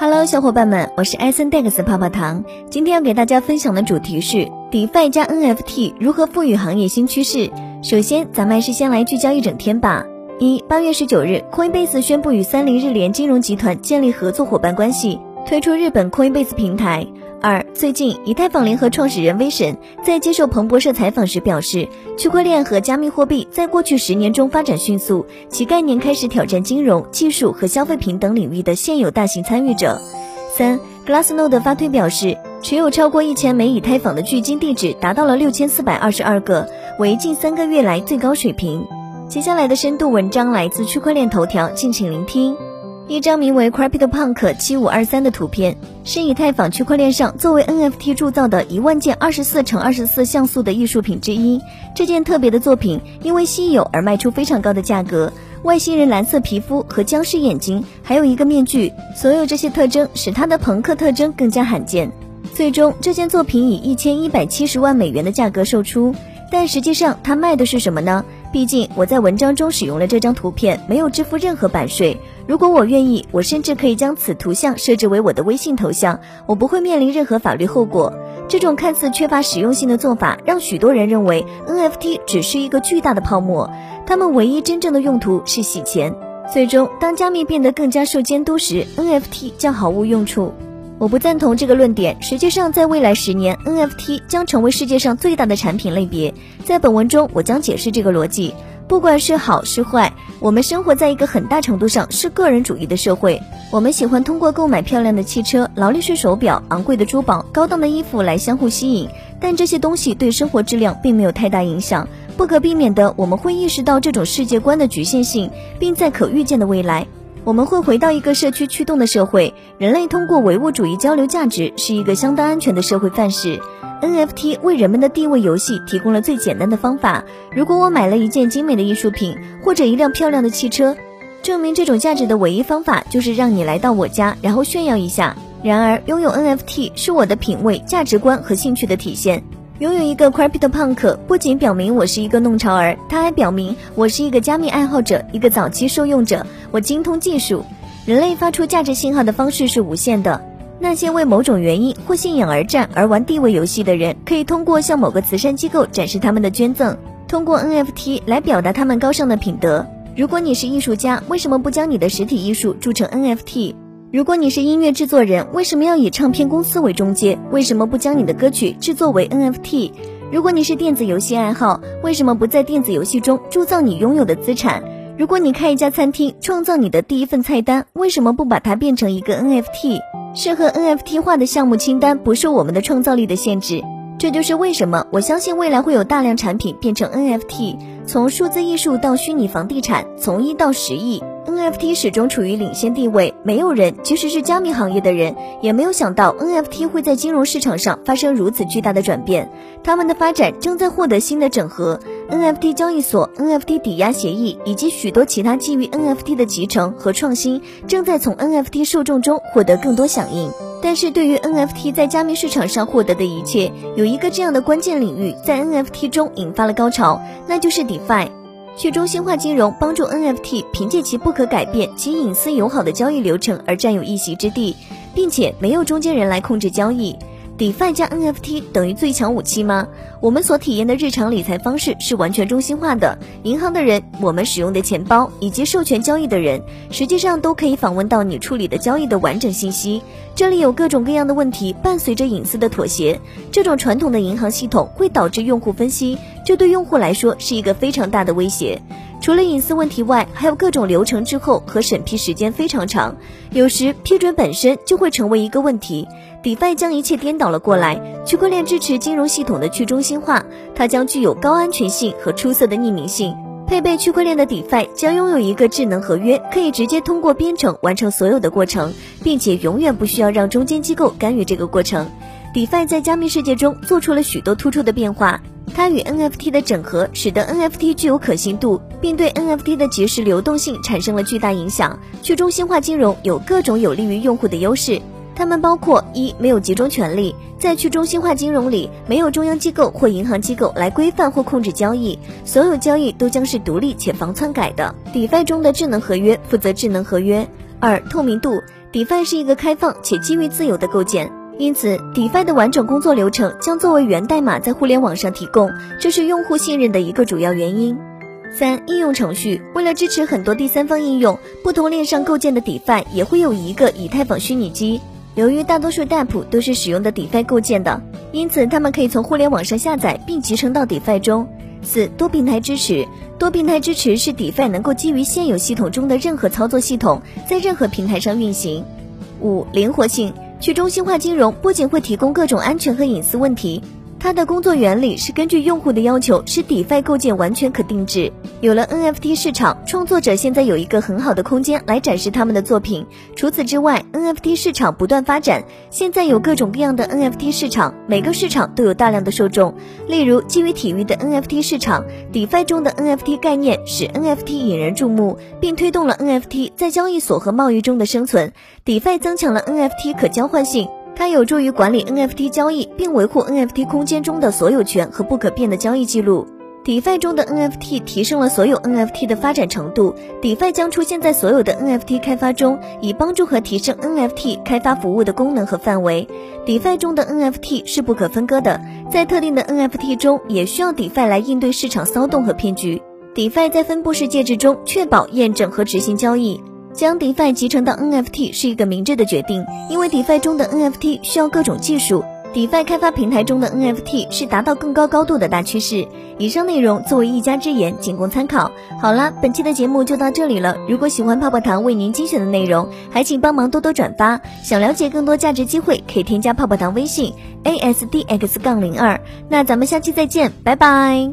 Hello，小伙伴们，我是艾森 Dex 泡泡糖。今天要给大家分享的主题是 DeFi 加 NFT 如何赋予行业新趋势。首先，咱们还是先来聚焦一整天吧。一八月十九日，Coinbase 宣布与三菱日联金融集团建立合作伙伴关系，推出日本 Coinbase 平台。二，最近，以太坊联合创始人威神在接受彭博社采访时表示，区块链和加密货币在过去十年中发展迅速，其概念开始挑战金融技术和消费品等领域的现有大型参与者。三，Glassnode 发推表示，持有超过一千枚以太坊的距今地址达到了六千四百二十二个，为近三个月来最高水平。接下来的深度文章来自区块链头条，敬请聆听。一张名为 CryptoPunk 七五二三的图片，是以太坊区块链上作为 NFT 铸造的一万件二十四乘二十四像素的艺术品之一。这件特别的作品因为稀有而卖出非常高的价格。外星人蓝色皮肤和僵尸眼睛，还有一个面具，所有这些特征使它的朋克特征更加罕见。最终，这件作品以一千一百七十万美元的价格售出。但实际上，它卖的是什么呢？毕竟我在文章中使用了这张图片，没有支付任何版税。如果我愿意，我甚至可以将此图像设置为我的微信头像，我不会面临任何法律后果。这种看似缺乏实用性的做法，让许多人认为 NFT 只是一个巨大的泡沫，他们唯一真正的用途是洗钱。最终，当加密变得更加受监督时，NFT 将毫无用处。我不赞同这个论点。实际上，在未来十年，NFT 将成为世界上最大的产品类别。在本文中，我将解释这个逻辑。不管是好是坏，我们生活在一个很大程度上是个人主义的社会。我们喜欢通过购买漂亮的汽车、劳力士手表、昂贵的珠宝、高档的衣服来相互吸引，但这些东西对生活质量并没有太大影响。不可避免的，我们会意识到这种世界观的局限性，并在可预见的未来。我们会回到一个社区驱动的社会。人类通过唯物主义交流价值，是一个相当安全的社会范式。NFT 为人们的地位游戏提供了最简单的方法。如果我买了一件精美的艺术品或者一辆漂亮的汽车，证明这种价值的唯一方法就是让你来到我家，然后炫耀一下。然而，拥有 NFT 是我的品味、价值观和兴趣的体现。拥有一个 CryptoPunk 不仅表明我是一个弄潮儿，它还表明我是一个加密爱好者，一个早期受用者。我精通技术。人类发出价值信号的方式是无限的。那些为某种原因或信仰而战而玩地位游戏的人，可以通过向某个慈善机构展示他们的捐赠，通过 NFT 来表达他们高尚的品德。如果你是艺术家，为什么不将你的实体艺术铸成 NFT？如果你是音乐制作人，为什么要以唱片公司为中介？为什么不将你的歌曲制作为 NFT？如果你是电子游戏爱好，为什么不在电子游戏中铸造你拥有的资产？如果你开一家餐厅，创造你的第一份菜单，为什么不把它变成一个 NFT？适合 NFT 化的项目清单不受我们的创造力的限制。这就是为什么我相信未来会有大量产品变成 NFT，从数字艺术到虚拟房地产，从一到十亿。NFT 始终处于领先地位，没有人，即使是加密行业的人，也没有想到 NFT 会在金融市场上发生如此巨大的转变。他们的发展正在获得新的整合，NFT 交易所、NFT 抵押协议以及许多其他基于 NFT 的集成和创新，正在从 NFT 受众中获得更多响应。但是对于 NFT 在加密市场上获得的一切，有一个这样的关键领域在 NFT 中引发了高潮，那就是 DeFi。去中心化金融帮助 NFT 凭借其不可改变、其隐私友好的交易流程而占有一席之地，并且没有中间人来控制交易。DeFi 加 NFT 等于最强武器吗？我们所体验的日常理财方式是完全中心化的，银行的人、我们使用的钱包以及授权交易的人，实际上都可以访问到你处理的交易的完整信息。这里有各种各样的问题，伴随着隐私的妥协。这种传统的银行系统会导致用户分析，这对用户来说是一个非常大的威胁。除了隐私问题外，还有各种流程滞后和审批时间非常长，有时批准本身就会成为一个问题。DeFi 将一切颠倒了过来，区块链支持金融系统的去中心化，它将具有高安全性和出色的匿名性。配备区块链的 DeFi 将拥有一个智能合约，可以直接通过编程完成所有的过程，并且永远不需要让中间机构干预这个过程。DeFi 在加密世界中做出了许多突出的变化。它与 NFT 的整合，使得 NFT 具有可信度，并对 NFT 的即时流动性产生了巨大影响。去中心化金融有各种有利于用户的优势，它们包括：一、没有集中权力，在去中心化金融里，没有中央机构或银行机构来规范或控制交易，所有交易都将是独立且防篡改的。DeFi 中的智能合约负责智能合约。二、透明度，DeFi 是一个开放且基于自由的构建，因此 DeFi 的完整工作流程将作为源代码在互联网上提供，这是用户信任的一个主要原因。三、应用程序，为了支持很多第三方应用，不同链上构建的 DeFi 也会有一个以太坊虚拟机。由于大多数 DApp 都是使用的 DeFi 构建的，因此他们可以从互联网上下载并集成到 DeFi 中。四、多平台支持，多平台支持是 DeFi 能够基于现有系统中的任何操作系统，在任何平台上运行。五、灵活性，去中心化金融不仅会提供各种安全和隐私问题。它的工作原理是根据用户的要求，使 DeFi 构建完全可定制。有了 NFT 市场，创作者现在有一个很好的空间来展示他们的作品。除此之外，NFT 市场不断发展，现在有各种各样的 NFT 市场，每个市场都有大量的受众。例如，基于体育的 NFT 市场，DeFi 中的 NFT 概念使 NFT 引人注目，并推动了 NFT 在交易所和贸易中的生存。DeFi 增强了 NFT 可交换性。它有助于管理 NFT 交易，并维护 NFT 空间中的所有权和不可变的交易记录。DeFi 中的 NFT 提升了所有 NFT 的发展程度。DeFi 将出现在所有的 NFT 开发中，以帮助和提升 NFT 开发服务的功能和范围。DeFi 中的 NFT 是不可分割的，在特定的 NFT 中也需要 DeFi 来应对市场骚动和骗局。DeFi 在分布式介质中确保验证和执行交易。将 DeFi 集成到 NFT 是一个明智的决定，因为 DeFi 中的 NFT 需要各种技术，DeFi 开发平台中的 NFT 是达到更高高度的大趋势。以上内容作为一家之言，仅供参考。好了，本期的节目就到这里了。如果喜欢泡泡糖为您精选的内容，还请帮忙多多转发。想了解更多价值机会，可以添加泡泡糖微信 a s d x 杠零二。那咱们下期再见，拜拜。